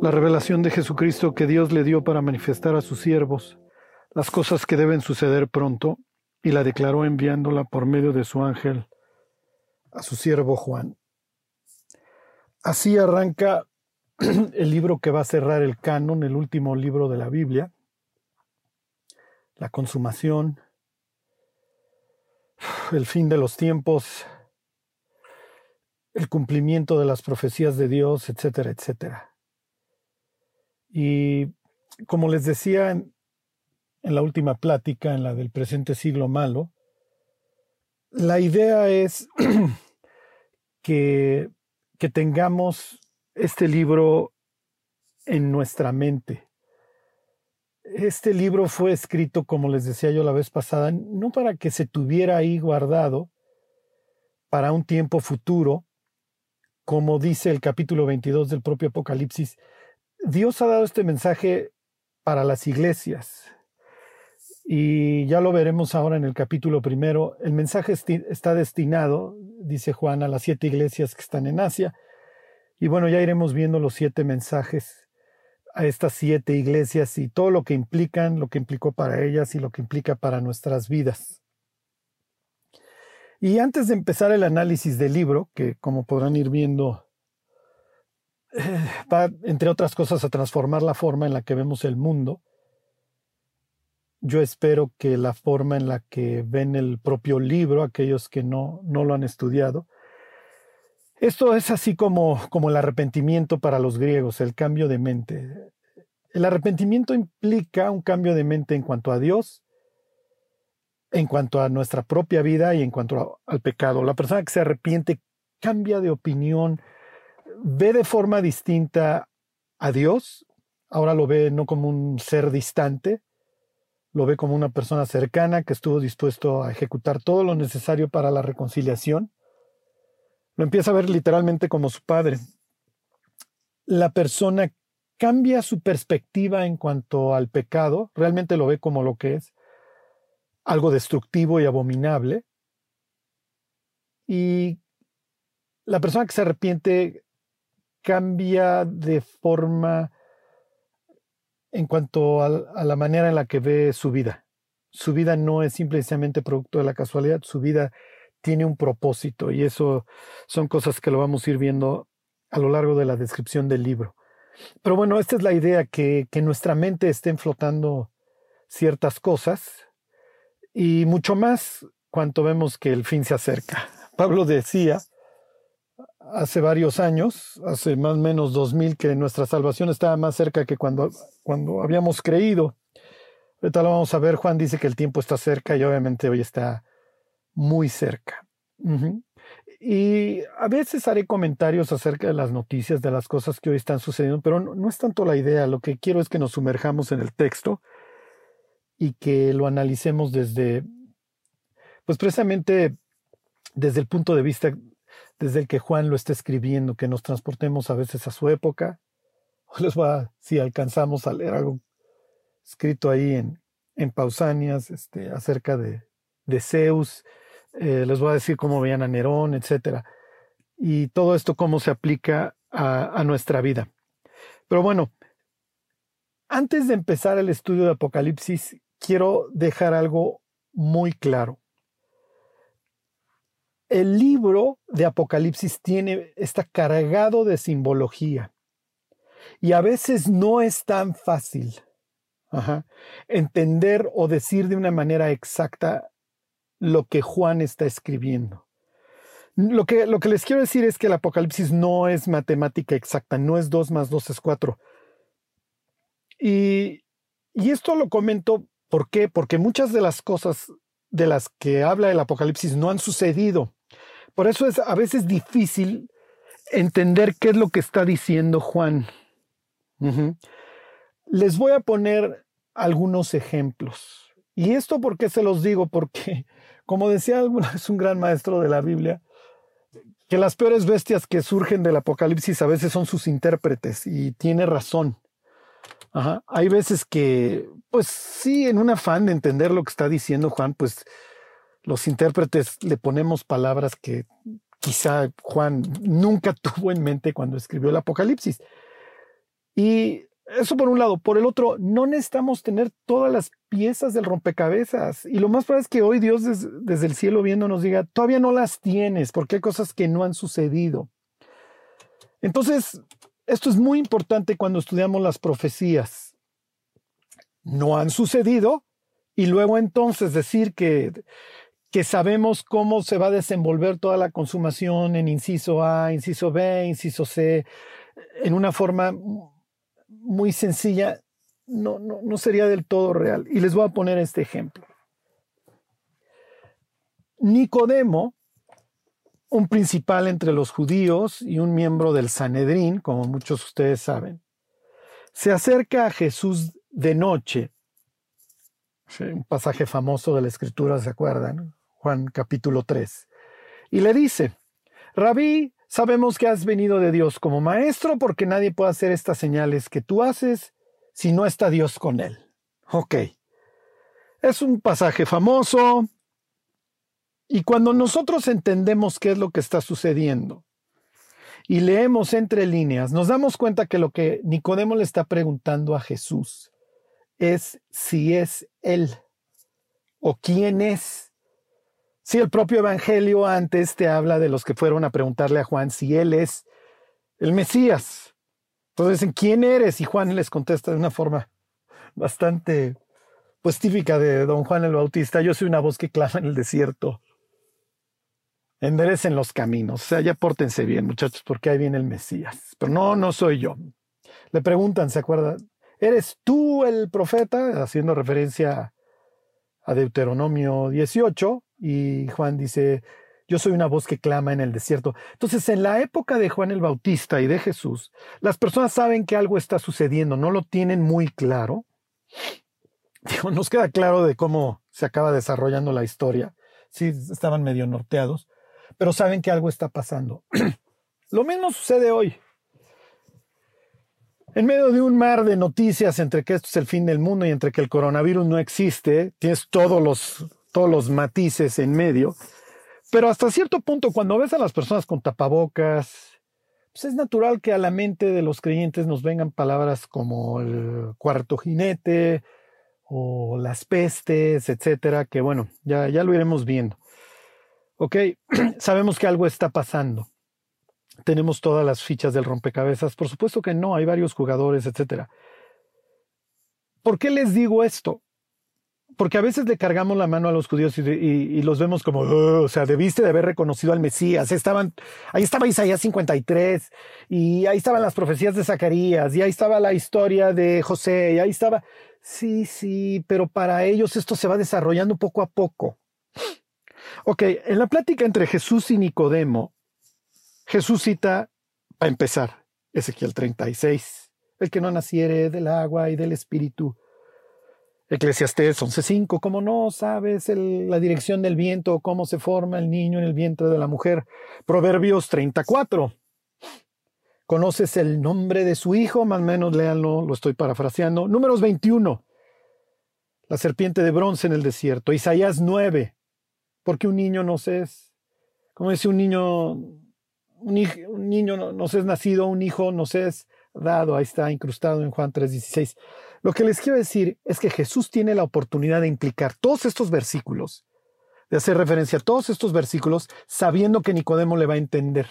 la revelación de Jesucristo que Dios le dio para manifestar a sus siervos las cosas que deben suceder pronto, y la declaró enviándola por medio de su ángel a su siervo Juan. Así arranca el libro que va a cerrar el canon, el último libro de la Biblia, la consumación, el fin de los tiempos, el cumplimiento de las profecías de Dios, etcétera, etcétera. Y como les decía en, la última plática, en la del presente siglo malo, la idea es que, que tengamos este libro en nuestra mente. Este libro fue escrito, como les decía yo la vez pasada, no para que se tuviera ahí guardado para un tiempo futuro, como dice el capítulo 22 del propio Apocalipsis, Dios ha dado este mensaje para las iglesias. Y ya lo veremos ahora en el capítulo primero. El mensaje está destinado, dice Juan, a las siete iglesias que están en Asia. Y bueno, ya iremos viendo los siete mensajes a estas siete iglesias y todo lo que implican, lo que implicó para ellas y lo que implica para nuestras vidas. Y antes de empezar el análisis del libro, que como podrán ir viendo, va, entre otras cosas, a transformar la forma en la que vemos el mundo, yo espero que la forma en la que ven el propio libro, aquellos que no, no lo han estudiado, esto es así como, como el arrepentimiento para los griegos, el cambio de mente. El arrepentimiento implica un cambio de mente en cuanto a Dios en cuanto a nuestra propia vida y en cuanto al pecado. La persona que se arrepiente cambia de opinión, ve de forma distinta a Dios, ahora lo ve no como un ser distante, lo ve como una persona cercana que estuvo dispuesto a ejecutar todo lo necesario para la reconciliación. Lo empieza a ver literalmente como su padre. La persona cambia su perspectiva en cuanto al pecado, realmente lo ve como lo que es, algo destructivo y abominable. Y la persona que se arrepiente cambia de forma en cuanto a, la manera en la que ve su vida. Su vida no es simplemente producto de la casualidad, su vida tiene un propósito y eso son cosas que lo vamos a ir viendo a lo largo de la descripción del libro. Pero bueno, esta es la idea, que, que nuestra mente estén flotando ciertas cosas y mucho más cuanto vemos que el fin se acerca. Pablo decía hace varios años, hace más o menos dos mil, que nuestra salvación estaba más cerca que cuando, cuando habíamos creído. Ahorita lo vamos a ver, Juan dice que el tiempo está cerca y obviamente hoy está muy cerca. Y a veces haré comentarios acerca de las noticias, de las cosas que hoy están sucediendo, pero no, no, es tanto la idea, lo que quiero es que nos sumerjamos en el texto y que lo analicemos desde, pues precisamente desde el punto de vista desde el que Juan lo está escribiendo, que nos transportemos a veces a su época. Les va, si alcanzamos a leer algo escrito ahí en, en Pausanias este, acerca de, de Zeus, eh, les voy a decir cómo veían a Nerón, etc. Y todo esto cómo se aplica a, a nuestra vida. Pero bueno, antes de empezar el estudio de Apocalipsis, quiero dejar algo muy claro. El libro de Apocalipsis tiene, está cargado de simbología y a veces no es tan fácil entender o decir de una manera exacta lo que Juan está escribiendo. Lo que, lo que les quiero decir es que el Apocalipsis no es matemática exacta, no es 2 más 2 es 4. Y, y esto lo comento. Porque muchas de las cosas de las que habla el Apocalipsis no han sucedido. Por eso es a veces difícil entender qué es lo que está diciendo Juan. Les voy a poner algunos ejemplos. Y esto porque se los digo, porque, como decía alguna vez un gran maestro de la Biblia, que las peores bestias que surgen del Apocalipsis a veces son sus intérpretes, y tiene razón. Hay veces que, pues sí, en un afán de entender lo que está diciendo Juan, pues los intérpretes le ponemos palabras que quizá Juan nunca tuvo en mente cuando escribió el Apocalipsis. Y eso por un lado. Por el otro, no necesitamos tener todas las piezas del rompecabezas. Y lo más probable es que hoy Dios desde el cielo viendo nos diga, todavía no las tienes, porque hay cosas que no han sucedido. Entonces, esto es muy importante cuando estudiamos las profecías. No han sucedido y luego entonces decir que, que sabemos cómo se va a desenvolver toda la consumación en inciso A, inciso B, inciso C, en una forma muy sencilla, no, no, no sería del todo real. Y les voy a poner este ejemplo. Nicodemo, un principal entre los judíos y un miembro del Sanedrín, como muchos de ustedes saben, se acerca a Jesús de noche. un pasaje famoso de la Escritura, ¿se acuerdan? Juan capítulo 3. Y le dice, Rabí, Sabemos que has venido de Dios como maestro porque nadie puede hacer estas señales que tú haces si no está Dios con él. Ok. Es un pasaje famoso. Y cuando nosotros entendemos qué es lo que está sucediendo y leemos entre líneas, nos damos cuenta que lo que Nicodemo le está preguntando a Jesús es si es Él o quién es Sí, el propio Evangelio antes te habla de los que fueron a preguntarle a Juan si él es el Mesías. Entonces, ¿en quién eres? Y Juan les contesta de una forma bastante, pues típica de don Juan el Bautista. Yo soy una voz que clama en el desierto. Enderecen los caminos. O sea, ya pórtense bien, muchachos, porque ahí viene el Mesías. Pero no, no soy yo. Le preguntan, ¿se acuerdan? ¿Eres tú el profeta? Haciendo referencia a Deuteronomio 18. Y Juan dice, yo soy una voz que clama en el desierto. Entonces, en la época de Juan el Bautista y de Jesús, las personas saben que algo está sucediendo, no lo tienen muy claro. nos queda claro de cómo se acaba desarrollando la historia. Sí, estaban medio norteados, pero saben que algo está pasando. lo mismo sucede hoy. En medio de un mar de noticias entre que esto es el fin del mundo y entre que el coronavirus no existe, tienes todos los todos los matices en medio. Pero hasta cierto punto, cuando ves a las personas con tapabocas, pues es natural que a la mente de los creyentes nos vengan palabras como el cuarto jinete o las pestes, etcétera, que bueno, ya, ya lo iremos viendo. Ok, sabemos que algo está pasando. Tenemos todas las fichas del rompecabezas. Por supuesto que no, hay varios jugadores, etcétera. ¿Por qué les digo esto? Porque a veces le cargamos la mano a los judíos y, los vemos como, o sea, debiste de haber reconocido al Mesías. Estaban, ahí estaba Isaías 53 y ahí estaban las profecías de Zacarías y ahí estaba la historia de José y ahí estaba. Sí, sí, pero para ellos esto se va desarrollando poco a poco. Ok, en la plática entre Jesús y Nicodemo, Jesús cita, a empezar, Ezequiel 36, el que no naciere del agua y del espíritu Eclesiastés 11.5, ¿cómo no sabes la dirección del viento, cómo se forma el niño en el vientre de la mujer? Proverbios 34. ¿Conoces el nombre de su hijo? Más o menos léanlo, lo estoy parafraseando. Números 21. La serpiente de bronce en el desierto. Isaías 9. Porque un niño no se es, como dice un niño, un, niño no, no se es nacido, un hijo no se es dado. Ahí está incrustado en Juan 3.16. Lo que les quiero decir es que Jesús tiene la oportunidad de implicar todos estos versículos, de hacer referencia a todos estos versículos, sabiendo que Nicodemo le va a entender.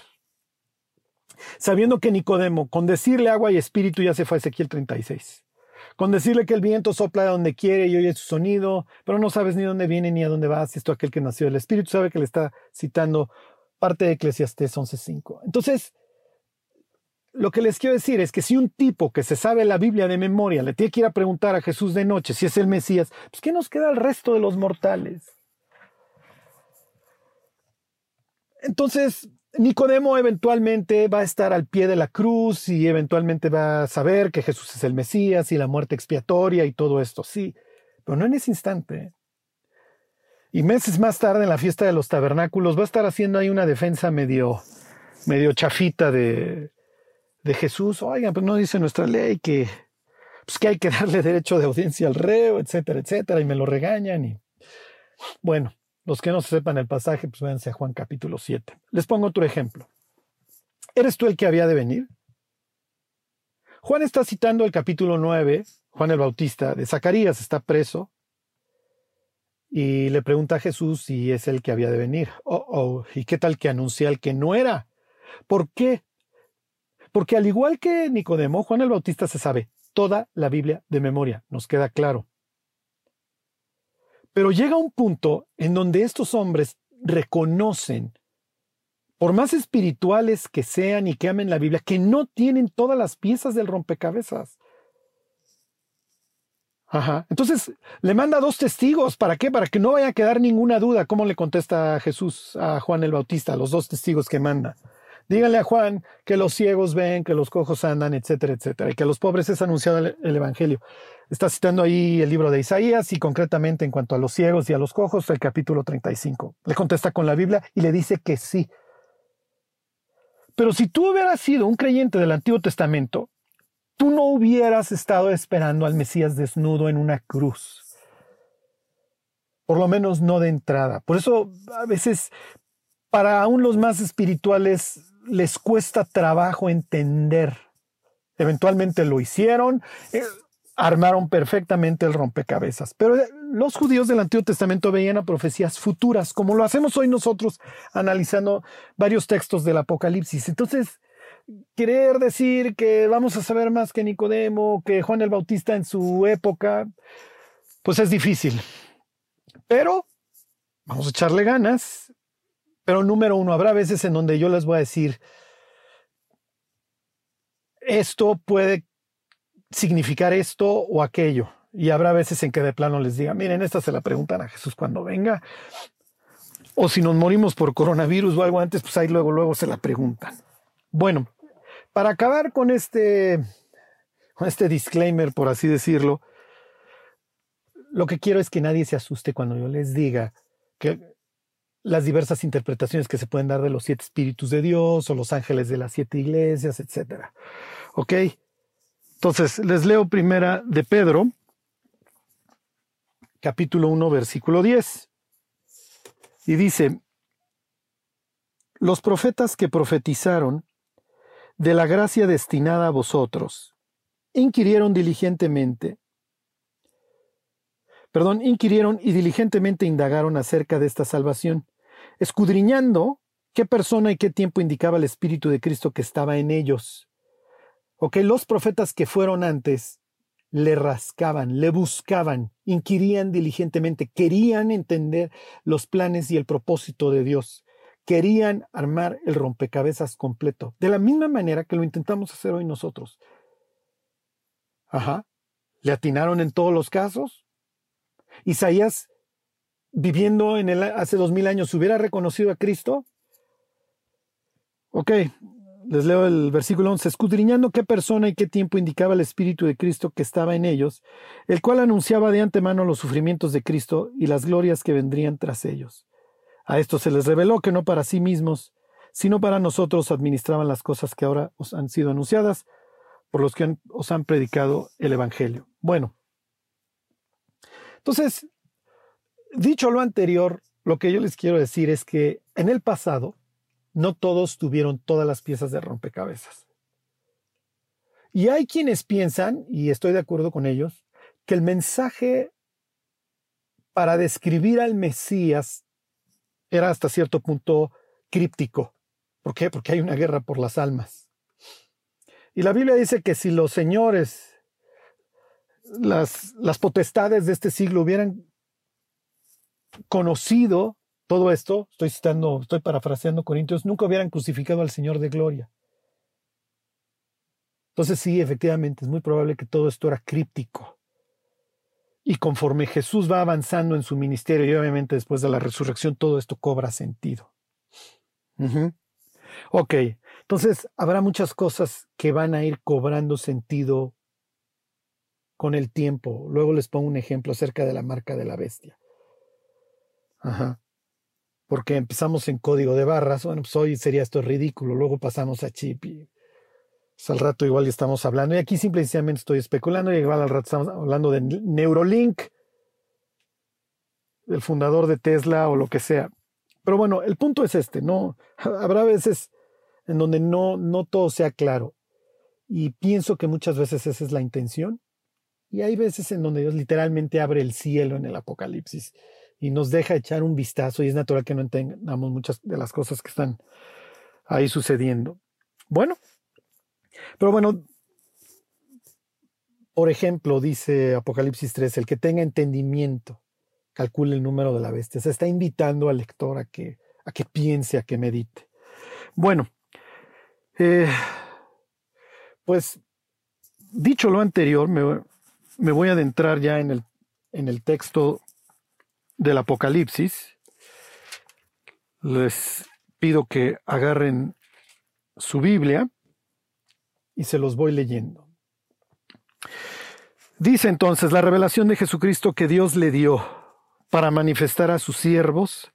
Sabiendo que Nicodemo, con decirle agua y espíritu, ya se fue a Ezequiel 36. Con decirle que el viento sopla de donde quiere y oye su sonido, pero no sabes ni dónde viene ni a dónde va, si esto aquel que nació del espíritu, sabe que le está citando parte de Eclesiastés 11.5. Entonces, lo que les quiero decir es que si un tipo que se sabe la Biblia de memoria le tiene que ir a preguntar a Jesús de noche si es el Mesías, pues ¿qué nos queda al resto de los mortales? Entonces, Nicodemo eventualmente va a estar al pie de la cruz y eventualmente va a saber que Jesús es el Mesías y la muerte expiatoria y todo esto, sí, pero no en ese instante. Y meses más tarde, en la fiesta de los tabernáculos, va a estar haciendo ahí una defensa medio, medio chafita de, de Jesús, oigan, pues no dice nuestra ley que, pues que hay que darle derecho de audiencia al reo, etcétera, etcétera, y me lo regañan. Y bueno, los que no sepan el pasaje, pues váyanse a Juan capítulo 7. Les pongo otro ejemplo. ¿Eres tú el que había de venir? Juan está citando el capítulo 9, Juan el Bautista, de Zacarías, está preso, y le pregunta a Jesús si es el que había de venir. Oh, oh, ¿y qué tal que anuncia el que no era? ¿Por qué? Porque al igual que Nicodemo, Juan el Bautista se sabe toda la Biblia de memoria, nos queda claro. Pero llega un punto en donde estos hombres reconocen, por más espirituales que sean y que amen la Biblia, que no tienen todas las piezas del rompecabezas. Ajá. Entonces le manda dos testigos. ¿Para qué? Para que no vaya a quedar ninguna duda. ¿Cómo le contesta Jesús a Juan el Bautista, los dos testigos que manda? Díganle a Juan que los ciegos ven, que los cojos andan, etcétera, etcétera, y que a los pobres es anunciado el, Evangelio. Está citando ahí el libro de Isaías y concretamente en cuanto a los ciegos y a los cojos, el capítulo 35. Le contesta con la Biblia y le dice que sí. Pero si tú hubieras sido un creyente del Antiguo Testamento, tú no hubieras estado esperando al Mesías desnudo en una cruz. Por lo menos no de entrada. Por eso a veces para aún los más espirituales les cuesta trabajo entender. Eventualmente lo hicieron, eh, armaron perfectamente el rompecabezas. Pero eh, los judíos del Antiguo Testamento veían a profecías futuras, como lo hacemos hoy nosotros analizando varios textos del Apocalipsis. Entonces, querer decir que vamos a saber más que Nicodemo, que Juan el Bautista en su época, pues es difícil. Pero vamos a echarle ganas pero número uno, habrá veces en donde yo les voy a decir, esto puede significar esto o aquello. Y habrá veces en que de plano les diga, miren, esta se la preguntan a Jesús cuando venga. O si nos morimos por coronavirus o algo antes, pues ahí luego, luego se la preguntan. Bueno, para acabar con este, con este disclaimer, por así decirlo, lo que quiero es que nadie se asuste cuando yo les diga que las diversas interpretaciones que se pueden dar de los siete espíritus de Dios o los ángeles de las siete iglesias, etc. ¿Ok? Entonces, les leo primera de Pedro, capítulo 1, versículo 10. Y dice, los profetas que profetizaron de la gracia destinada a vosotros, inquirieron diligentemente perdón, inquirieron y diligentemente indagaron acerca de esta salvación, escudriñando qué persona y qué tiempo indicaba el Espíritu de Cristo que estaba en ellos. Ok, los profetas que fueron antes le rascaban, le buscaban, inquirían diligentemente, querían entender los planes y el propósito de Dios. Querían armar el rompecabezas completo, de la misma manera que lo intentamos hacer hoy nosotros. Ajá. ¿Le atinaron en todos los casos? Isaías viviendo en el, hace dos mil años hubiera reconocido a Cristo? Ok, les leo el versículo 11. Escudriñando qué persona y qué tiempo indicaba el Espíritu de Cristo que estaba en ellos, el cual anunciaba de antemano los sufrimientos de Cristo y las glorias que vendrían tras ellos. A esto se les reveló que no para sí mismos, sino para nosotros administraban las cosas que ahora os han sido anunciadas por los que os han predicado el Evangelio. Bueno, entonces, Dicho lo anterior, lo que yo les quiero decir es que en el pasado no todos tuvieron todas las piezas de rompecabezas. Y hay quienes piensan, y estoy de acuerdo con ellos, que el mensaje para describir al Mesías era hasta cierto punto críptico. ¿Por qué? Porque hay una guerra por las almas. Y la Biblia dice que si los señores, las, las potestades de este siglo hubieran conocido todo esto, estoy citando, estoy parafraseando Corintios, nunca hubieran crucificado al Señor de gloria. Entonces sí, efectivamente, es muy probable que todo esto era críptico. Y conforme Jesús va avanzando en su ministerio y obviamente después de la resurrección, todo esto cobra sentido. Ok, entonces habrá muchas cosas que van a ir cobrando sentido con el tiempo. Luego les pongo un ejemplo acerca de la marca de la bestia. Ajá. Porque empezamos en código de barras, bueno, pues hoy sería esto ridículo, luego pasamos a chip y pues, al rato igual estamos hablando. Y aquí simplemente estoy especulando y igual al rato estamos hablando de Neurolink, el fundador de Tesla o lo que sea. Pero bueno, el punto es este, ¿no? Habrá veces en donde no, no todo sea claro. Y pienso que muchas veces esa es la intención. Y hay veces en donde Dios literalmente abre el cielo en el Apocalipsis y nos deja echar un vistazo y es natural que no entendamos muchas de las cosas que están ahí sucediendo. Bueno, pero bueno, por ejemplo, dice Apocalipsis 3, el que tenga entendimiento, calcule el número de la bestia. Se está invitando al lector a que, a que piense, a que medite. Bueno, eh, pues dicho lo anterior, me, me, voy a adentrar ya en el, en el texto del Apocalipsis. Les pido que agarren su Biblia y se los voy leyendo. Dice entonces la revelación de Jesucristo que Dios le dio para manifestar a sus siervos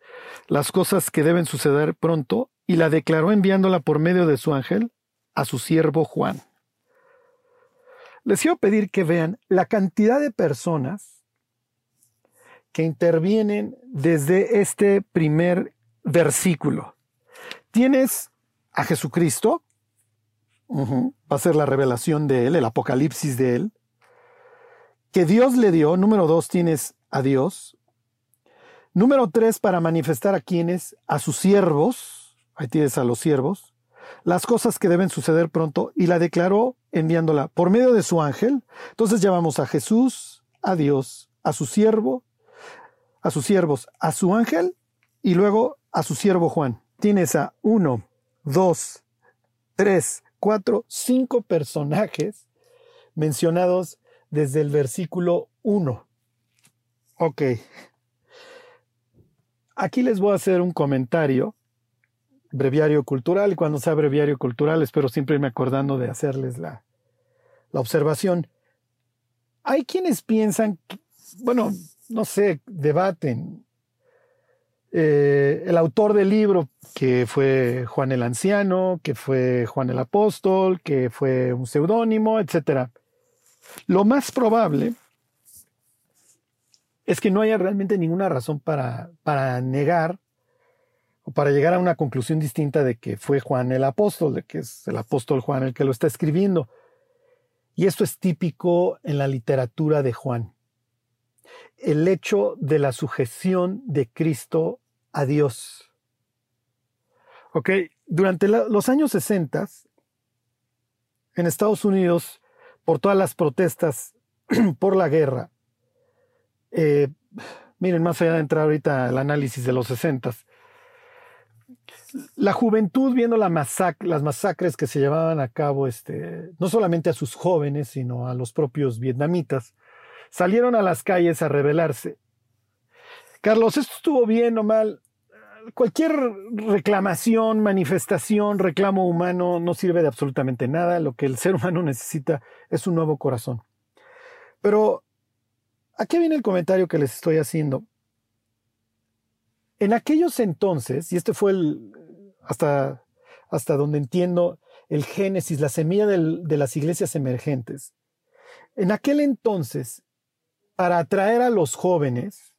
las cosas que deben suceder pronto y la declaró enviándola por medio de su ángel a su siervo Juan. Les quiero pedir que vean la cantidad de personas que intervienen desde este primer versículo. Tienes a Jesucristo, va a ser la revelación de él, el apocalipsis de él, que Dios le dio. Número dos, tienes a Dios. Número tres, para manifestar a quienes, a sus siervos, ahí tienes a los siervos, las cosas que deben suceder pronto y la declaró enviándola por medio de su ángel. Entonces llamamos a Jesús, a Dios, a su siervo, a sus siervos, a su ángel y luego a su siervo Juan. Tienes a uno, dos, tres, cuatro, cinco personajes mencionados desde el versículo 1. Ok. Aquí les voy a hacer un comentario, breviario cultural, y cuando sea breviario cultural espero siempre irme acordando de hacerles la, la observación. Hay quienes piensan, bueno, no sé, debaten. Eh, el autor del libro, que fue Juan el Anciano, que fue Juan el Apóstol, que fue un seudónimo, etcétera lo más probable es que no haya realmente ninguna razón para, para negar o para llegar a una conclusión distinta de que fue Juan el apóstol, de que es el apóstol Juan el que lo está escribiendo. Y esto es típico en la literatura de Juan. El hecho de la sujeción de Cristo a Dios. Ok, durante los años 60, en Estados Unidos por todas las protestas por la guerra. Eh, miren, más allá de entrar ahorita al análisis de los 60, la juventud viendo la las masacres que se llevaban a cabo, este, no solamente a sus jóvenes, sino a los propios vietnamitas, salieron a las calles a rebelarse. Carlos, ¿esto estuvo bien o mal? cualquier reclamación, manifestación, reclamo humano no sirve de absolutamente nada. Lo que el ser humano necesita es un nuevo corazón. Pero aquí viene el comentario que les estoy haciendo. En aquellos entonces, y este fue el, hasta, hasta donde entiendo el génesis, la semilla de las iglesias emergentes, en aquel entonces, para atraer a los jóvenes,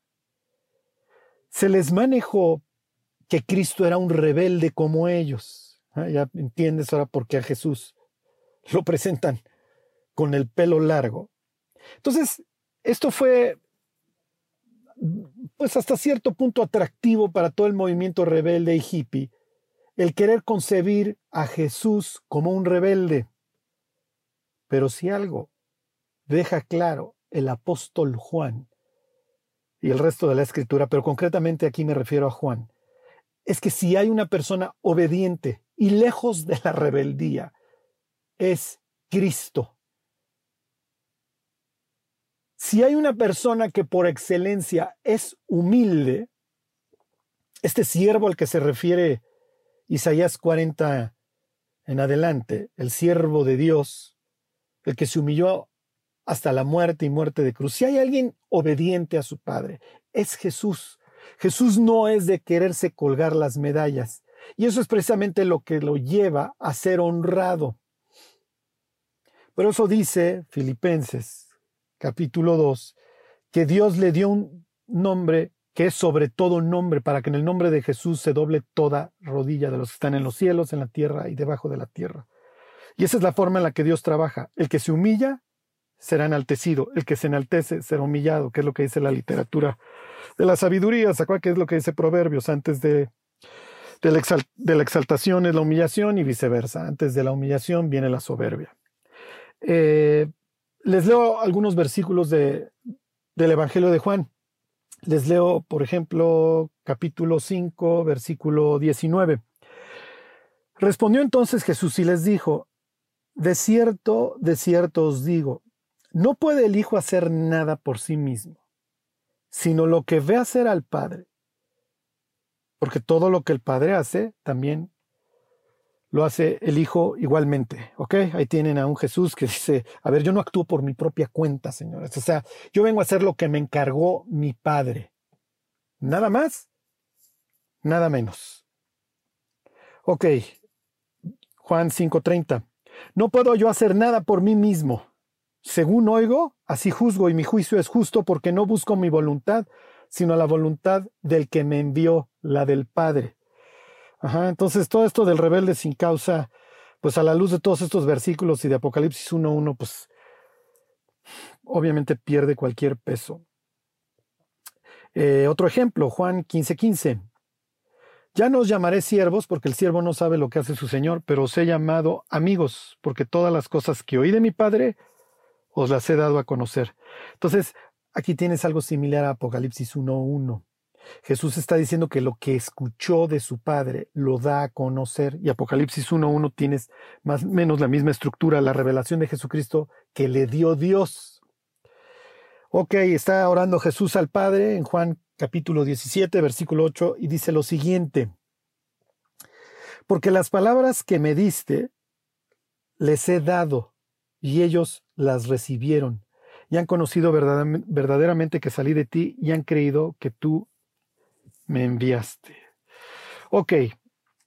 se les manejó que Cristo era un rebelde como ellos. Ah, ya entiendes ahora por qué a Jesús lo presentan con el pelo largo. Entonces, esto fue pues hasta cierto punto atractivo para todo el movimiento rebelde y hippie, el querer concebir a Jesús como un rebelde. Pero si algo deja claro el apóstol Juan y el resto de la escritura, pero concretamente aquí me refiero a Juan, es que si hay una persona obediente y lejos de la rebeldía, es Cristo. Si hay una persona que por excelencia es humilde, este siervo al que se refiere Isaías 40 en adelante, el siervo de Dios, el que se humilló hasta la muerte y muerte de cruz, si hay alguien obediente a su Padre, es Jesús. Jesús no es de quererse colgar las medallas. Y eso es precisamente lo que lo lleva a ser honrado. Pero eso dice Filipenses capítulo 2, que Dios le dio un nombre que es sobre todo nombre, para que en el nombre de Jesús se doble toda rodilla de los que están en los cielos, en la tierra y debajo de la tierra. Y esa es la forma en la que Dios trabaja. El que se humilla será enaltecido, el que se enaltece será humillado, que es lo que dice la literatura de la sabiduría, ¿se acuerdan que es lo que dice Proverbios? Antes de, de, la exaltación es la humillación y viceversa. Antes de la humillación viene la soberbia. Eh, les leo algunos versículos de, del Evangelio de Juan. Les leo, por ejemplo, capítulo 5, versículo 19. Respondió entonces Jesús y les dijo, de cierto, de cierto os digo, no puede el Hijo hacer nada por sí mismo, sino lo que ve hacer al Padre. Porque todo lo que el Padre hace, también lo hace el Hijo igualmente. ¿Ok? Ahí tienen a un Jesús que dice, a ver, yo no actúo por mi propia cuenta, señores. O sea, yo vengo a hacer lo que me encargó mi Padre. Nada más, nada menos. Ok, Juan 5:30. No puedo yo hacer nada por mí mismo. Según oigo, así juzgo y mi juicio es justo porque no busco mi voluntad, sino la voluntad del que me envió, la del Padre. Ajá, entonces todo esto del rebelde sin causa, pues a la luz de todos estos versículos y de Apocalipsis 1.1, pues obviamente pierde cualquier peso. Eh, otro ejemplo, Juan 15:15. Ya no os llamaré siervos porque el siervo no sabe lo que hace su Señor, pero os he llamado amigos porque todas las cosas que oí de mi Padre os las he dado a conocer. Entonces, aquí tienes algo similar a Apocalipsis 1.1. Jesús está diciendo que lo que escuchó de su Padre lo da a conocer y Apocalipsis 1.1 tienes más o menos la misma estructura, la revelación de Jesucristo que le dio Dios. Ok, está orando Jesús al Padre en Juan capítulo 17, versículo 8, y dice lo siguiente, porque las palabras que me diste les he dado, y ellos las recibieron, y han conocido verdaderamente que salí de ti, y han creído que tú me enviaste. Ok,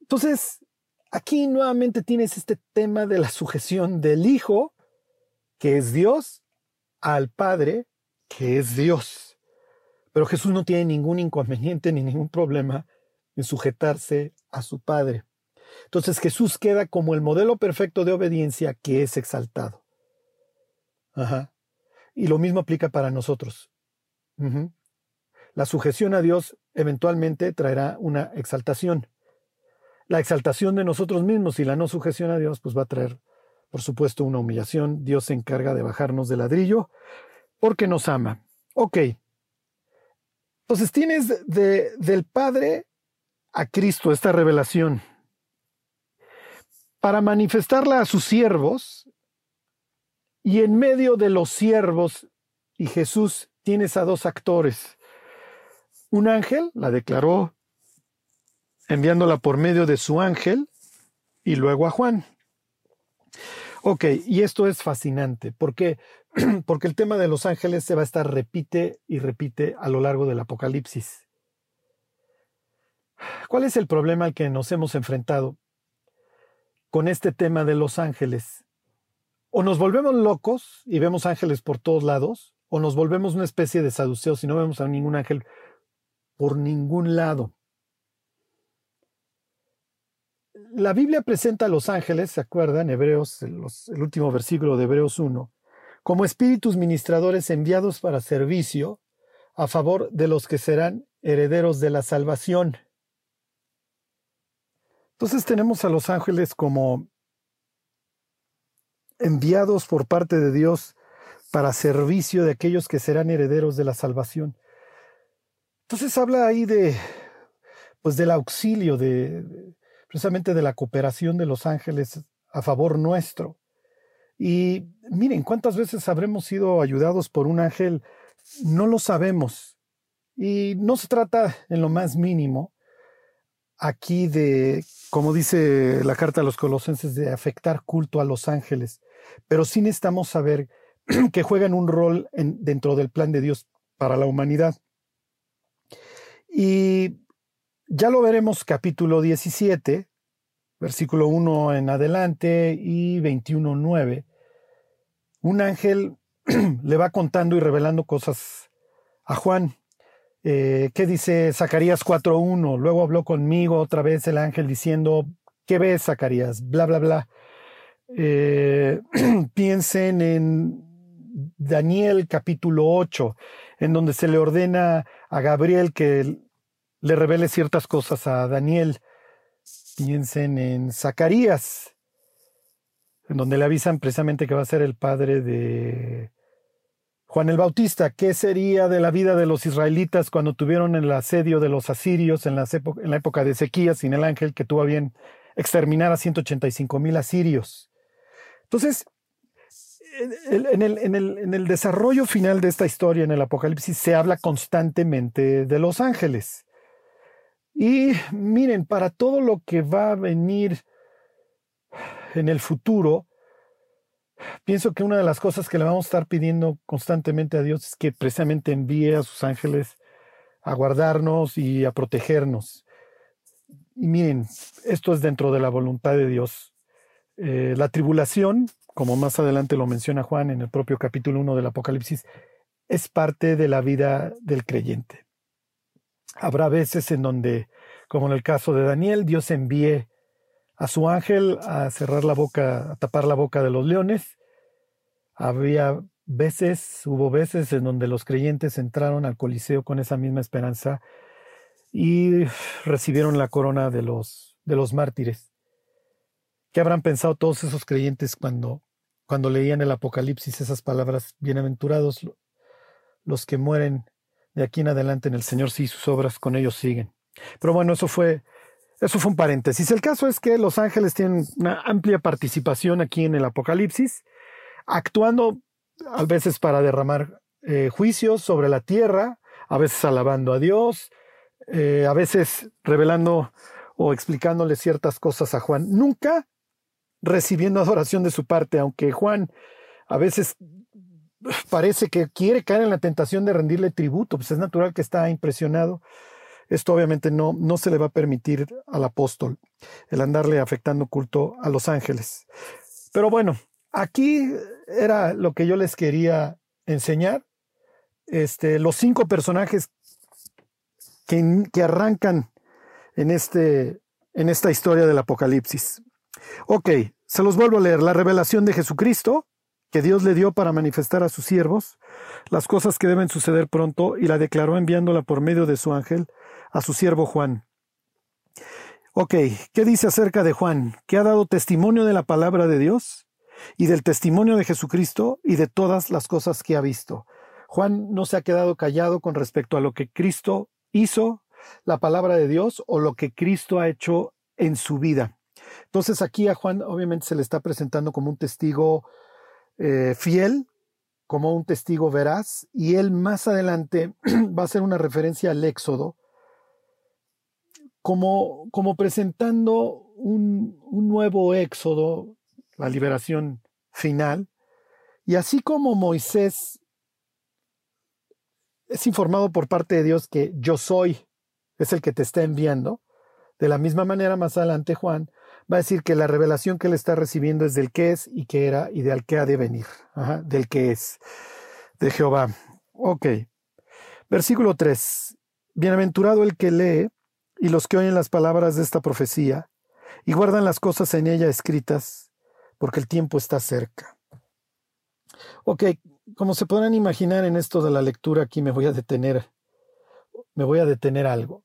entonces aquí nuevamente tienes este tema de la sujeción del Hijo, que es Dios, al Padre, que es Dios. Pero Jesús no tiene ningún inconveniente ni ningún problema en sujetarse a su Padre. Entonces Jesús queda como el modelo perfecto de obediencia que es exaltado. Ajá. Y lo mismo aplica para nosotros. La sujeción a Dios eventualmente traerá una exaltación. La exaltación de nosotros mismos y la no sujeción a Dios, pues va a traer, por supuesto, una humillación. Dios se encarga de bajarnos del ladrillo porque nos ama. Ok, entonces tienes del Padre a Cristo esta revelación. Para manifestarla a sus siervos, y en medio de los siervos y Jesús tienes a dos actores. Un ángel la declaró enviándola por medio de su ángel y luego a Juan. Ok, y esto es fascinante. ¿Por qué? Porque el tema de los ángeles se va a estar repite y repite a lo largo del Apocalipsis. ¿Cuál es el problema al que nos hemos enfrentado con este tema de los ángeles? O nos volvemos locos y vemos ángeles por todos lados, o nos volvemos una especie de saduceos y no vemos a ningún ángel por ningún lado la Biblia presenta a los ángeles, ¿se acuerdan? Hebreos, el último versículo de Hebreos 1, como espíritus ministradores enviados para servicio a favor de los que serán herederos de la salvación. Entonces tenemos a los ángeles como enviados por parte de Dios para servicio de aquellos que serán herederos de la salvación. Entonces habla ahí de, pues del auxilio, de, precisamente de la cooperación de los ángeles a favor nuestro. Y miren, ¿cuántas veces habremos sido ayudados por un ángel? No lo sabemos. Y no se trata en lo más mínimo aquí de, como dice la carta a los colosenses, de afectar culto a los ángeles. Pero sí necesitamos saber que juegan un rol dentro del plan de Dios para la humanidad. Y ya lo veremos capítulo 17, versículo 1 en adelante y 21, 9. Un ángel le va contando y revelando cosas a Juan. Eh, ¿Qué dice Zacarías 4.1? Luego habló conmigo otra vez el ángel diciendo, ¿qué ves, Zacarías? Bla, bla, bla. Eh, piensen en Daniel capítulo 8, en donde se le ordena a Gabriel que le revele ciertas cosas a Daniel. Piensen en Zacarías, en donde le avisan precisamente que va a ser el padre de Juan el Bautista. ¿Qué sería de la vida de los israelitas cuando tuvieron el asedio de los asirios en, la época de Ezequías sin el ángel que tuvo bien exterminar a 185 mil asirios? Entonces, en el, desarrollo final de esta historia, en el Apocalipsis, se habla constantemente de los ángeles. Y miren, para todo lo que va a venir en el futuro, pienso que una de las cosas que le vamos a estar pidiendo constantemente a Dios es que precisamente envíe a sus ángeles a guardarnos y a protegernos. Y miren, esto es dentro de la voluntad de Dios. Eh, la tribulación como más adelante lo menciona Juan en el propio capítulo 1 del Apocalipsis, es parte de la vida del creyente. Habrá veces en donde, como en el caso de Daniel, Dios envíe a su ángel a cerrar la boca, a tapar la boca de los leones. Había veces, hubo veces en donde los creyentes entraron al Coliseo con esa misma esperanza y recibieron la corona de los, de los mártires. ¿Qué habrán pensado todos esos creyentes cuando, cuando leían el Apocalipsis esas palabras? Bienaventurados los que mueren de aquí en adelante en el Señor, sí, sus obras con ellos siguen. Pero bueno, eso fue, eso fue un paréntesis. El caso es que los ángeles tienen una amplia participación aquí en el Apocalipsis, actuando a veces para derramar eh, juicios sobre la tierra, a veces alabando a Dios, eh, a veces revelando o explicándole ciertas cosas a Juan. Nunca recibiendo adoración de su parte, aunque Juan a veces parece que quiere caer en la tentación de rendirle tributo, pues es natural que está impresionado. Esto obviamente no, no se le va a permitir al apóstol, el andarle afectando culto a los ángeles. Pero bueno, aquí era lo que yo les quería enseñar. Este, los cinco personajes que, que arrancan en, este, en esta historia del Apocalipsis. Ok, se los vuelvo a leer. La revelación de Jesucristo, que Dios le dio para manifestar a sus siervos las cosas que deben suceder pronto, y la declaró enviándola por medio de su ángel a su siervo Juan. Ok, ¿qué dice acerca de Juan? Que ha dado testimonio de la palabra de Dios y del testimonio de Jesucristo y de todas las cosas que ha visto. Juan no se ha quedado callado con respecto a lo que Cristo hizo, la palabra de Dios o lo que Cristo ha hecho en su vida. Entonces aquí a Juan obviamente se le está presentando como un testigo eh, fiel, como un testigo veraz, y él más adelante va a hacer una referencia al Éxodo, como, como presentando un, un nuevo Éxodo, la liberación final, y así como Moisés es informado por parte de Dios que yo soy, es el que te está enviando, de la misma manera más adelante Juan va a decir que la revelación que él está recibiendo es del que es y que era y del que ha de venir, del que es, de Jehová. Ok. Versículo 3. Bienaventurado el que lee y los que oyen las palabras de esta profecía y guardan las cosas en ella escritas, porque el tiempo está cerca. Ok, como se podrán imaginar en esto de la lectura, aquí me voy a detener, me voy a detener algo.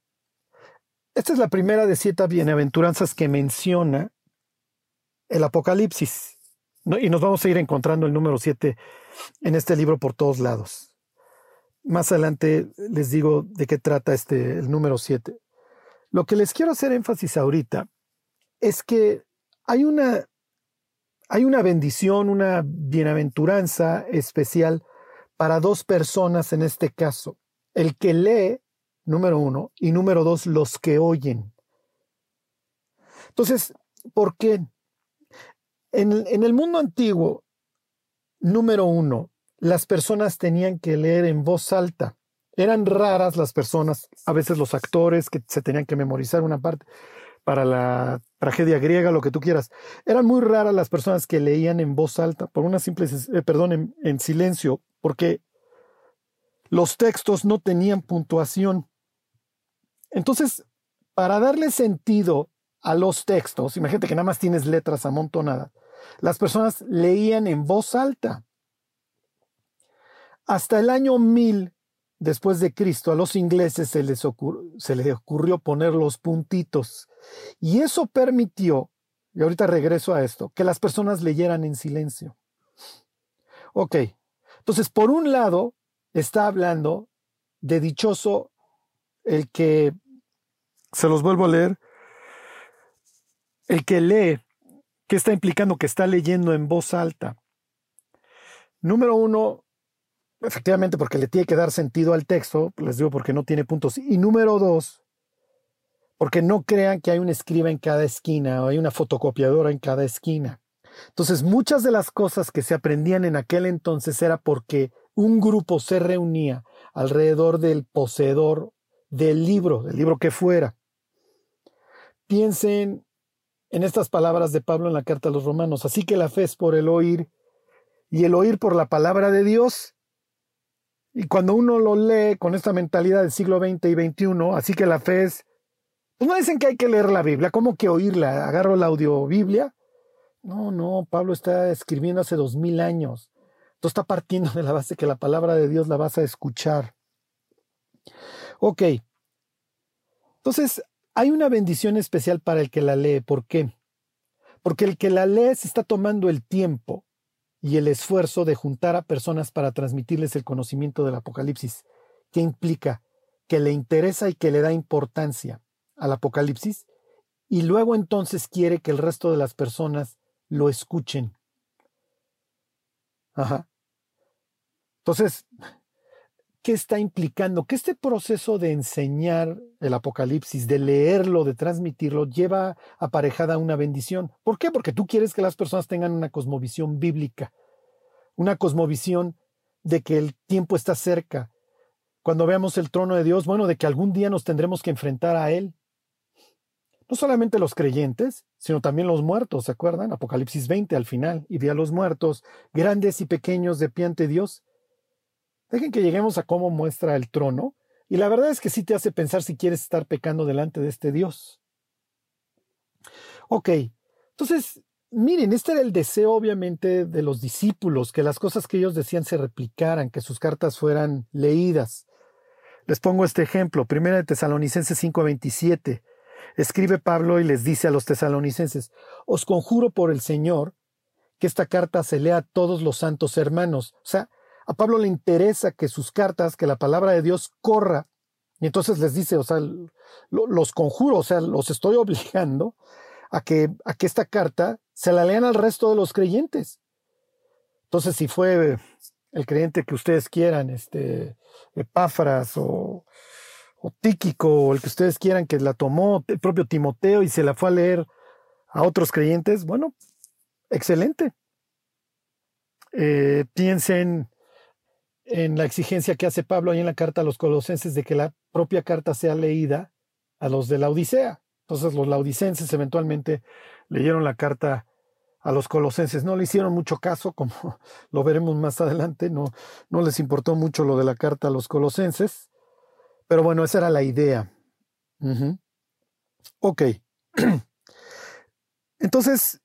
Esta es la primera de siete bienaventuranzas que menciona el Apocalipsis. Y nos vamos a ir encontrando el número siete en este libro por todos lados. Más adelante les digo de qué trata este, el número siete. Lo que les quiero hacer énfasis ahorita es que hay una, hay una bendición, una bienaventuranza especial para dos personas en este caso. El que lee número uno, y número dos, los que oyen. Entonces, ¿por qué? En, en el mundo antiguo, número uno, las personas tenían que leer en voz alta. Eran raras las personas, a veces los actores que se tenían que memorizar una parte para la tragedia griega, lo que tú quieras. Eran muy raras las personas que leían en voz alta, por una simple, eh, perdón, en silencio, porque los textos no tenían puntuación. Entonces, para darle sentido a los textos, imagínate que nada más tienes letras amontonadas, las personas leían en voz alta. Hasta el año 1000 después de Cristo a los ingleses se les, ocurrió poner los puntitos y eso permitió, y ahorita regreso a esto, que las personas leyeran en silencio. Ok, entonces por un lado está hablando de dichoso el que, se los vuelvo a leer, el que lee, ¿qué está implicando? Que está leyendo en voz alta. Número uno, efectivamente porque le tiene que dar sentido al texto, les digo porque no tiene puntos. Y número dos, porque no crean que hay un escriba en cada esquina o hay una fotocopiadora en cada esquina. Entonces, muchas de las cosas que se aprendían en aquel entonces era porque un grupo se reunía alrededor del poseedor del libro, del libro que fuera. Piensen en estas palabras de Pablo en la carta a los romanos. Así que la fe es por el oír y el oír por la palabra de Dios. Y cuando uno lo lee con esta mentalidad del siglo XX y XXI, así que la fe es, pues no dicen que hay que leer la Biblia, ¿cómo que oírla? Agarro la audiobiblia. No, no, Pablo está escribiendo hace dos mil años. Entonces está partiendo de la base que la palabra de Dios la vas a escuchar. Ok. Entonces, hay una bendición especial para el que la lee. ¿Por qué? Porque el que la lee se está tomando el tiempo y el esfuerzo de juntar a personas para transmitirles el conocimiento del Apocalipsis. ¿Qué implica? Que le interesa y que le da importancia al Apocalipsis y luego entonces quiere que el resto de las personas lo escuchen. Ajá. Entonces, ¿qué está implicando? Que este proceso de enseñar el Apocalipsis, de leerlo, de transmitirlo, lleva aparejada una bendición. ¿Por qué? Porque tú quieres que las personas tengan una cosmovisión bíblica, una cosmovisión de que el tiempo está cerca. Cuando veamos el trono de Dios, bueno, de que algún día nos tendremos que enfrentar a Él. No solamente los creyentes, sino también los muertos, ¿se acuerdan? Apocalipsis 20 al final, y vi a los muertos, grandes y pequeños, de pie ante Dios, Dejen que lleguemos a cómo muestra el trono, y la verdad es que sí te hace pensar si quieres estar pecando delante de este Dios. Ok, entonces, miren, este era el deseo obviamente de los discípulos, que las cosas que ellos decían se replicaran, que sus cartas fueran leídas. Les pongo este ejemplo, 1 de Tesalonicenses 5:27. Escribe Pablo y les dice a los tesalonicenses, os conjuro por el Señor que esta carta se lea a todos los santos hermanos. O sea, a Pablo le interesa que sus cartas, que la palabra de Dios corra. Y entonces les dice, o sea, los conjuro, o sea, los estoy obligando a que, a que esta carta se la lean al resto de los creyentes. Entonces, si fue el creyente que ustedes quieran, este, Epáfras o, o Tíquico, o el que ustedes quieran, que la tomó el propio Timoteo y se la fue a leer a otros creyentes, bueno, excelente. Eh, piensen en la exigencia que hace Pablo ahí en la carta a los colosenses de que la propia carta sea leída a los de la Odisea. Entonces los laodicenses eventualmente leyeron la carta a los colosenses. No le hicieron mucho caso, como lo veremos más adelante, no, no les importó mucho lo de la carta a los colosenses, pero bueno, esa era la idea. Ok. Entonces,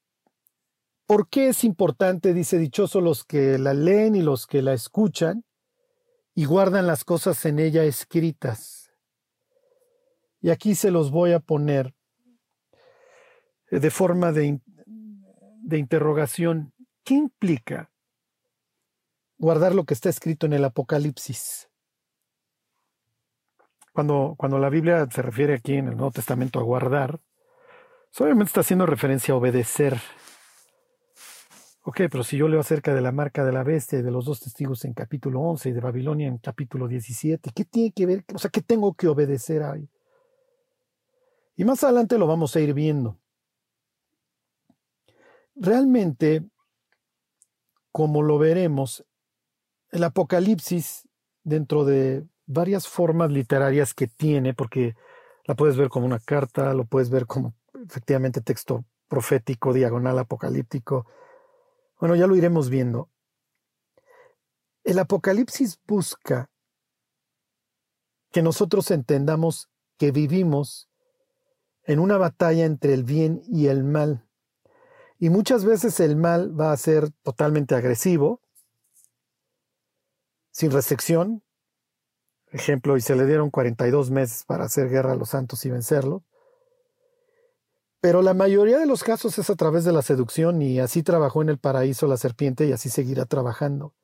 ¿por qué es importante, dice dichoso, los que la leen y los que la escuchan? Y guardan las cosas en ella escritas. Y aquí se los voy a poner eh, de forma de, de interrogación. ¿Qué implica guardar lo que está escrito en el Apocalipsis? Cuando, cuando la Biblia se refiere aquí en el Nuevo Testamento a guardar, obviamente está haciendo referencia a obedecer Ok, pero si yo leo acerca de la marca de la bestia y de los dos testigos en capítulo 11 y de Babilonia en capítulo 17, ¿qué tiene que ver? O sea, ¿qué tengo que obedecer ahí? Y más adelante lo vamos a ir viendo. Realmente, como lo veremos, el Apocalipsis, dentro de varias formas literarias que tiene, porque la puedes ver como una carta, lo puedes ver como efectivamente texto profético, diagonal, apocalíptico, bueno, ya lo iremos viendo. El Apocalipsis busca que nosotros entendamos que vivimos en una batalla entre el bien y el mal. Y muchas veces el mal va a ser totalmente agresivo, sin restricción. Ejemplo, y se le dieron 42 meses para hacer guerra a los santos y vencerlo. Pero la mayoría de los casos es a través de la seducción y así trabajó en el paraíso la serpiente y así seguirá trabajando.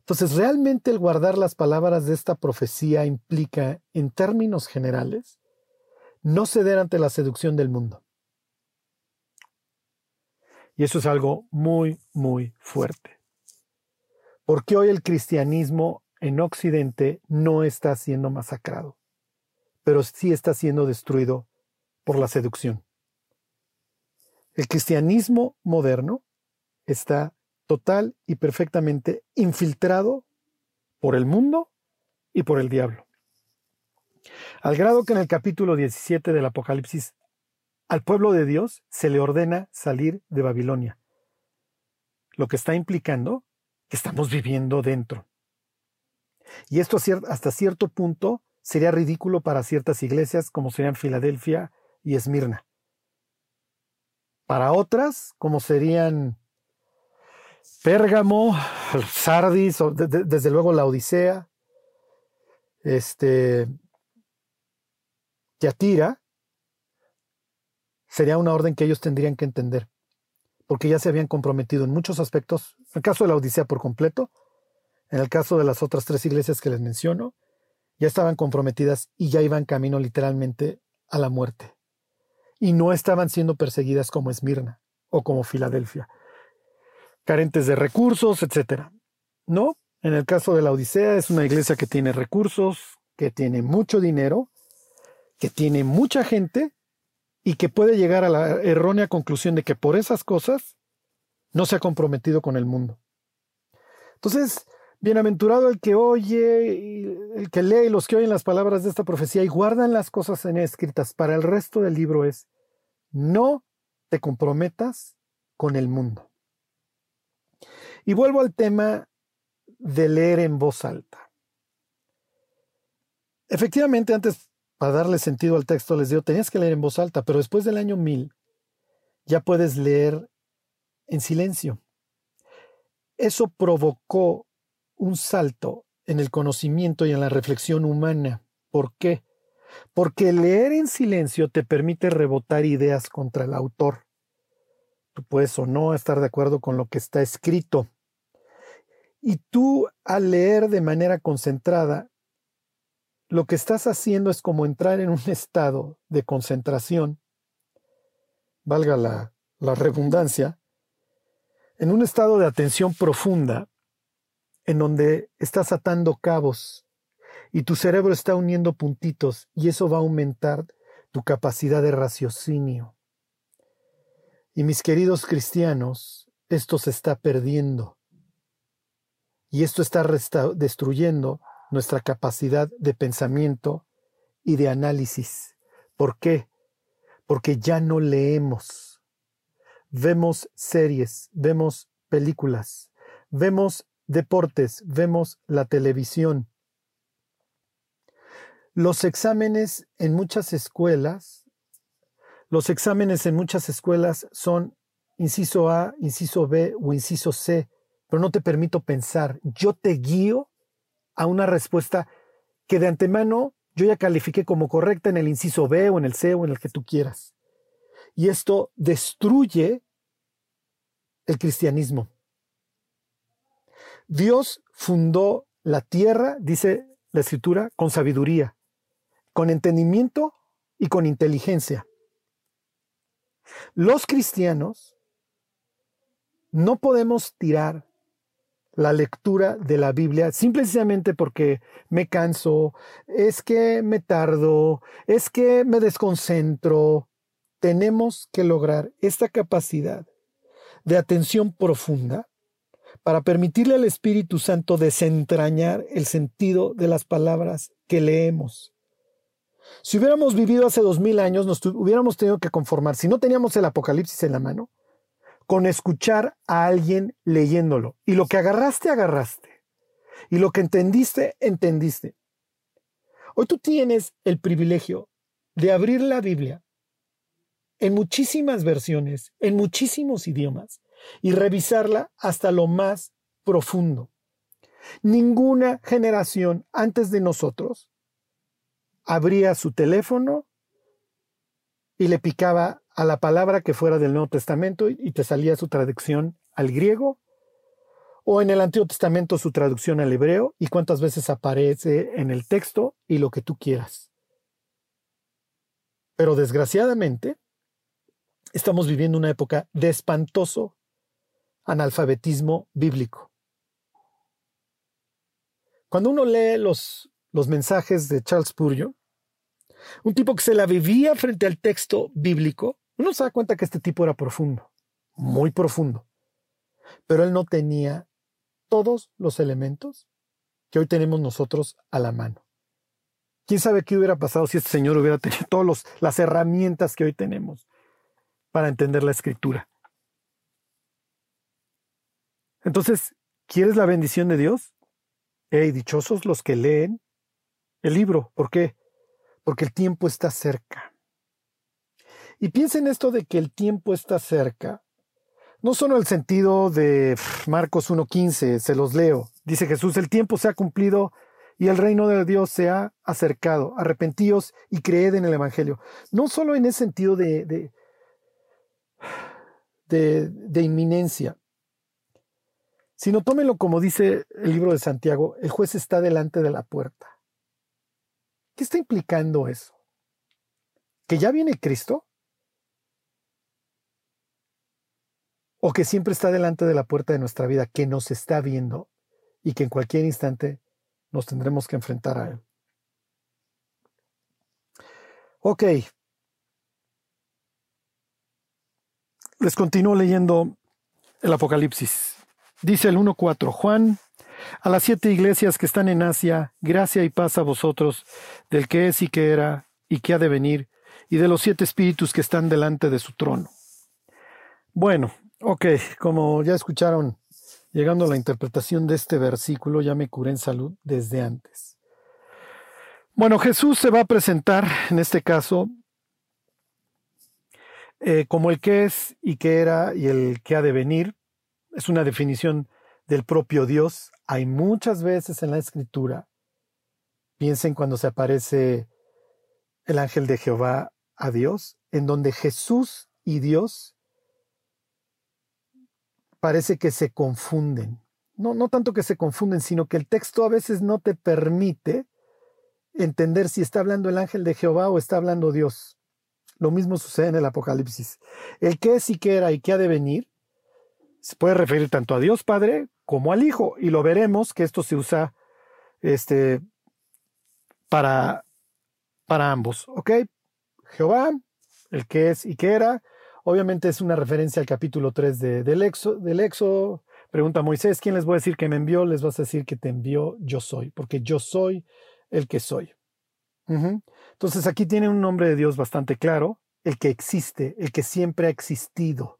Entonces, realmente el guardar las palabras de esta profecía implica, en términos generales, no ceder ante la seducción del mundo. Y eso es algo muy, muy fuerte. Porque hoy el cristianismo en Occidente no está siendo masacrado, pero sí está siendo destruido por la seducción. El cristianismo moderno está total y perfectamente infiltrado por el mundo y por el diablo. Al grado que en el capítulo 17 del Apocalipsis al pueblo de Dios se le ordena salir de Babilonia, lo que está implicando que estamos viviendo dentro. Y esto hasta cierto punto sería ridículo para ciertas iglesias como serían Filadelfia y Esmirna. Para otras, como serían Pérgamo, Sardis, desde luego la Odisea, este, Yatira, sería una orden que ellos tendrían que entender, porque ya se habían comprometido en muchos aspectos, en el caso de la Odisea por completo, en el caso de las otras tres iglesias que les menciono, ya estaban comprometidas y ya iban camino literalmente a la muerte y no estaban siendo perseguidas como Esmirna o como Filadelfia, carentes de recursos, etc. No, en el caso de la Odisea es una iglesia que tiene recursos, que tiene mucho dinero, que tiene mucha gente y que puede llegar a la errónea conclusión de que por esas cosas no se ha comprometido con el mundo. Entonces, Bienaventurado el que oye, el que lee y los que oyen las palabras de esta profecía y guardan las cosas en escritas. Para el resto del libro es, no te comprometas con el mundo. Y vuelvo al tema de leer en voz alta. Efectivamente, antes, para darle sentido al texto, les digo, tenías que leer en voz alta, pero después del año 1000 ya puedes leer en silencio. Eso provocó un salto en el conocimiento y en la reflexión humana. ¿Por qué? Porque leer en silencio te permite rebotar ideas contra el autor. Tú puedes o no estar de acuerdo con lo que está escrito. Y tú al leer de manera concentrada, lo que estás haciendo es como entrar en un estado de concentración, valga la, la redundancia, en un estado de atención profunda en donde estás atando cabos y tu cerebro está uniendo puntitos y eso va a aumentar tu capacidad de raciocinio. Y mis queridos cristianos, esto se está perdiendo. Y esto está destruyendo nuestra capacidad de pensamiento y de análisis. ¿Por qué? Porque ya no leemos. Vemos series, vemos películas, vemos deportes, vemos la televisión. Los exámenes en muchas escuelas, los exámenes en muchas escuelas son inciso A, inciso B o inciso C, pero no te permito pensar. Yo te guío a una respuesta que de antemano yo ya califiqué como correcta en el inciso B o en el C o en el que tú quieras. Y esto destruye el cristianismo. Dios fundó la tierra, dice la escritura, con sabiduría, con entendimiento y con inteligencia. Los cristianos no podemos tirar la lectura de la Biblia simplemente porque me canso, es que me tardo, es que me desconcentro. Tenemos que lograr esta capacidad de atención profunda para permitirle al Espíritu Santo desentrañar el sentido de las palabras que leemos. Si hubiéramos vivido hace dos mil años, nos hubiéramos tenido que conformar, si no teníamos el Apocalipsis en la mano, con escuchar a alguien leyéndolo. Y lo que agarraste, agarraste. Y lo que entendiste, entendiste. Hoy tú tienes el privilegio de abrir la Biblia en muchísimas versiones, en muchísimos idiomas, y revisarla hasta lo más profundo. Ninguna generación antes de nosotros abría su teléfono y le picaba a la palabra que fuera del Nuevo Testamento y te salía su traducción al griego o en el Antiguo Testamento su traducción al hebreo y cuántas veces aparece en el texto y lo que tú quieras. Pero desgraciadamente estamos viviendo una época de espantoso analfabetismo bíblico. Cuando uno lee los, los mensajes de Charles Spurgeon, un tipo que se la vivía frente al texto bíblico, uno se da cuenta que este tipo era profundo, muy profundo. Pero él no tenía todos los elementos que hoy tenemos nosotros a la mano. ¿Quién sabe qué hubiera pasado si este señor hubiera tenido todas las herramientas que hoy tenemos para entender la escritura? Entonces, ¿quieres la bendición de Dios? Hey, dichosos los que leen el libro. ¿Por qué? Porque el tiempo está cerca. Y piensen esto de que el tiempo está cerca, no solo el sentido de Marcos 1.15, se los leo. Dice Jesús, el tiempo se ha cumplido y el reino de Dios se ha acercado. Arrepentíos y creed en el Evangelio. No solo en ese sentido de, de, de, de inminencia, sino tómenlo como dice el libro de Santiago, el juez está delante de la puerta. ¿Qué está implicando eso? ¿Que ya viene Cristo? ¿O que siempre está delante de la puerta de nuestra vida, que nos está viendo y que en cualquier instante nos tendremos que enfrentar a Él? Ok. Les continúo leyendo el Apocalipsis. Dice el 1.4, Juan, a las siete iglesias que están en Asia, gracia y paz a vosotros, del que es y que era y que ha de venir, y de los siete espíritus que están delante de su trono. Bueno, ok, como ya escucharon, llegando a la interpretación de este versículo, ya me curé en salud desde antes. Bueno, Jesús se va a presentar, en este caso, eh, como el que es y que era y el que ha de venir, es una definición del propio Dios. Hay muchas veces en la escritura, piensen cuando se aparece el ángel de Jehová a Dios, en donde Jesús y Dios parece que se confunden. No, no tanto que se confunden, sino que el texto a veces no te permite entender si está hablando el ángel de Jehová o está hablando Dios. Lo mismo sucede en el Apocalipsis. El que es y que era y que ha de venir se puede referir tanto a Dios Padre como al Hijo, y lo veremos que esto se usa este, para, para ambos. ¿Ok? Jehová, el que es y que era, obviamente es una referencia al capítulo 3 de, del, Éxodo, del Éxodo. Pregunta Moisés, ¿quién les voy a decir que me envió? Les vas a decir que te envió yo soy, porque yo soy el que soy. Entonces aquí tiene un nombre de Dios bastante claro, el que existe, el que siempre ha existido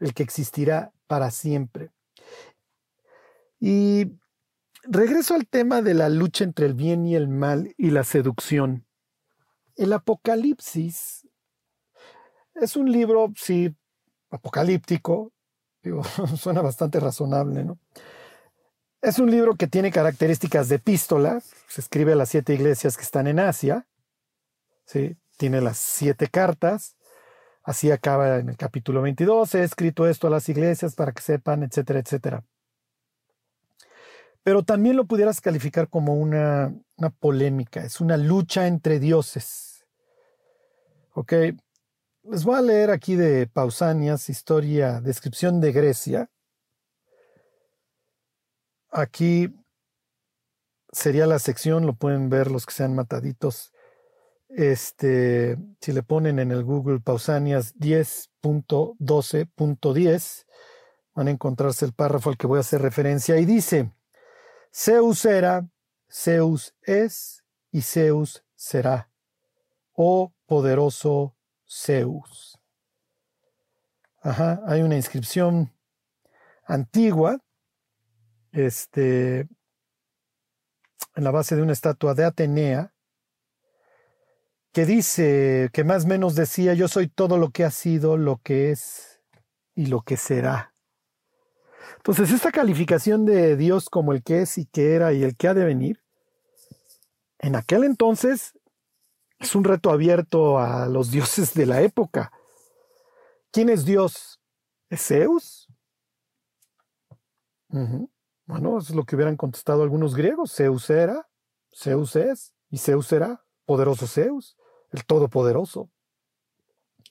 el que existirá para siempre. Y regreso al tema de la lucha entre el bien y el mal y la seducción. El Apocalipsis es un libro, sí, apocalíptico, digo, suena bastante razonable, ¿no? Es un libro que tiene características de epístola, se escribe a las siete iglesias que están en Asia, ¿sí? tiene las siete cartas, Así acaba en el capítulo 22, he escrito esto a las iglesias para que sepan, etcétera, etcétera. Pero también lo pudieras calificar como una, una polémica, es una lucha entre dioses. Ok, les voy a leer aquí de Pausanias, historia, descripción de Grecia. Aquí sería la sección, lo pueden ver los que sean mataditos, este, si le ponen en el Google Pausanias 10.12.10, van a encontrarse el párrafo al que voy a hacer referencia y dice, Zeus era, Zeus es y Zeus será. Oh poderoso Zeus. Ajá, hay una inscripción antigua, este, en la base de una estatua de Atenea, que dice, que más o menos decía, yo soy todo lo que ha sido, lo que es y lo que será. Entonces, esta calificación de Dios como el que es y que era y el que ha de venir, en aquel entonces es un reto abierto a los dioses de la época. ¿Quién es Dios? ¿Es Zeus? Bueno, es lo que hubieran contestado algunos griegos. Zeus era, Zeus es, y Zeus será, poderoso Zeus, el todopoderoso.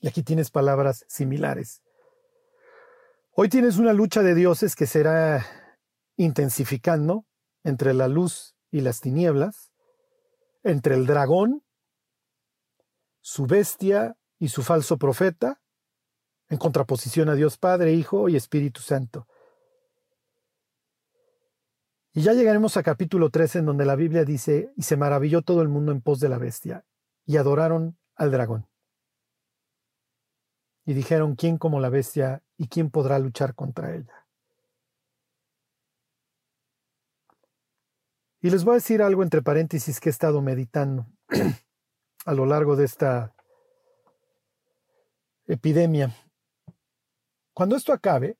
Y aquí tienes palabras similares. Hoy tienes una lucha de dioses que será intensificando entre la luz y las tinieblas, entre el dragón, su bestia y su falso profeta, en contraposición a Dios Padre, Hijo y Espíritu Santo. Y ya llegaremos a capítulo 13 en donde la Biblia dice, y se maravilló todo el mundo en pos de la bestia, y adoraron al dragón. Y dijeron, ¿quién como la bestia y quién podrá luchar contra ella? Y les voy a decir algo entre paréntesis que he estado meditando a lo largo de esta epidemia. Cuando esto acabe,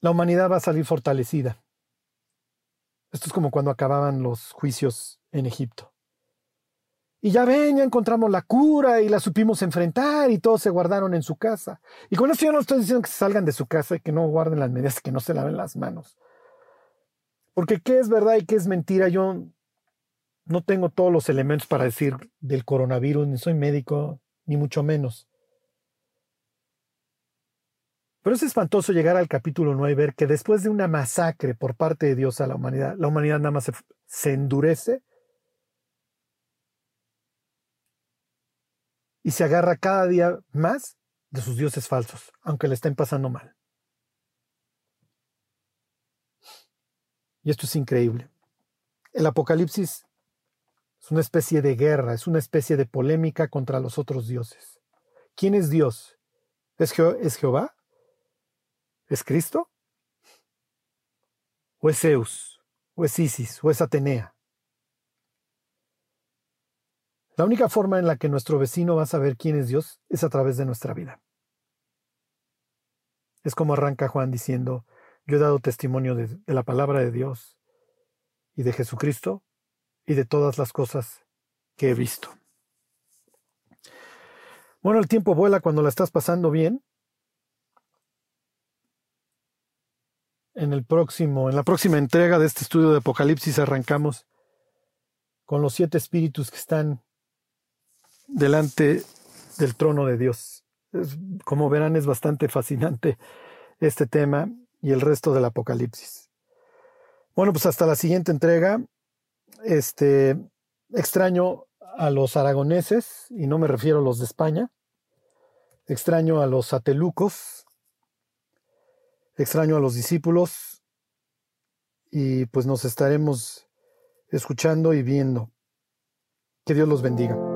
la humanidad va a salir fortalecida. Esto es como cuando acababan los juicios en Egipto. Y ya ven, ya encontramos la cura y la supimos enfrentar y todos se guardaron en su casa. Y con esto yo no estoy diciendo que se salgan de su casa y que no guarden las medidas, que no se laven las manos. Porque qué es verdad y qué es mentira, yo no tengo todos los elementos para decir del coronavirus, ni soy médico, ni mucho menos. Pero es espantoso llegar al capítulo 9 y ver que después de una masacre por parte de Dios a la humanidad, la humanidad nada más se, endurece y se agarra cada día más de sus dioses falsos, aunque le estén pasando mal. Y esto es increíble. El Apocalipsis es una especie de guerra, es una especie de polémica contra los otros dioses. ¿Quién es Dios? ¿Es, ¿Es Jehová? ¿Es Cristo? ¿O es Zeus? ¿O es Isis? ¿O es Atenea? La única forma en la que nuestro vecino va a saber quién es Dios es a través de nuestra vida. Es como arranca Juan diciendo, yo he dado testimonio de, la palabra de Dios y de Jesucristo y de todas las cosas que he visto. Bueno, el tiempo vuela cuando la estás pasando bien en el próximo, en la próxima entrega de este estudio de Apocalipsis arrancamos con los siete espíritus que están delante del trono de Dios. como verán, es bastante fascinante este tema y el resto del Apocalipsis. Bueno, pues hasta la siguiente entrega. Este extraño a los aragoneses, y no me refiero a los de España. Extraño a los atelucos, extraño a los discípulos y pues nos estaremos escuchando y viendo. Que Dios los bendiga.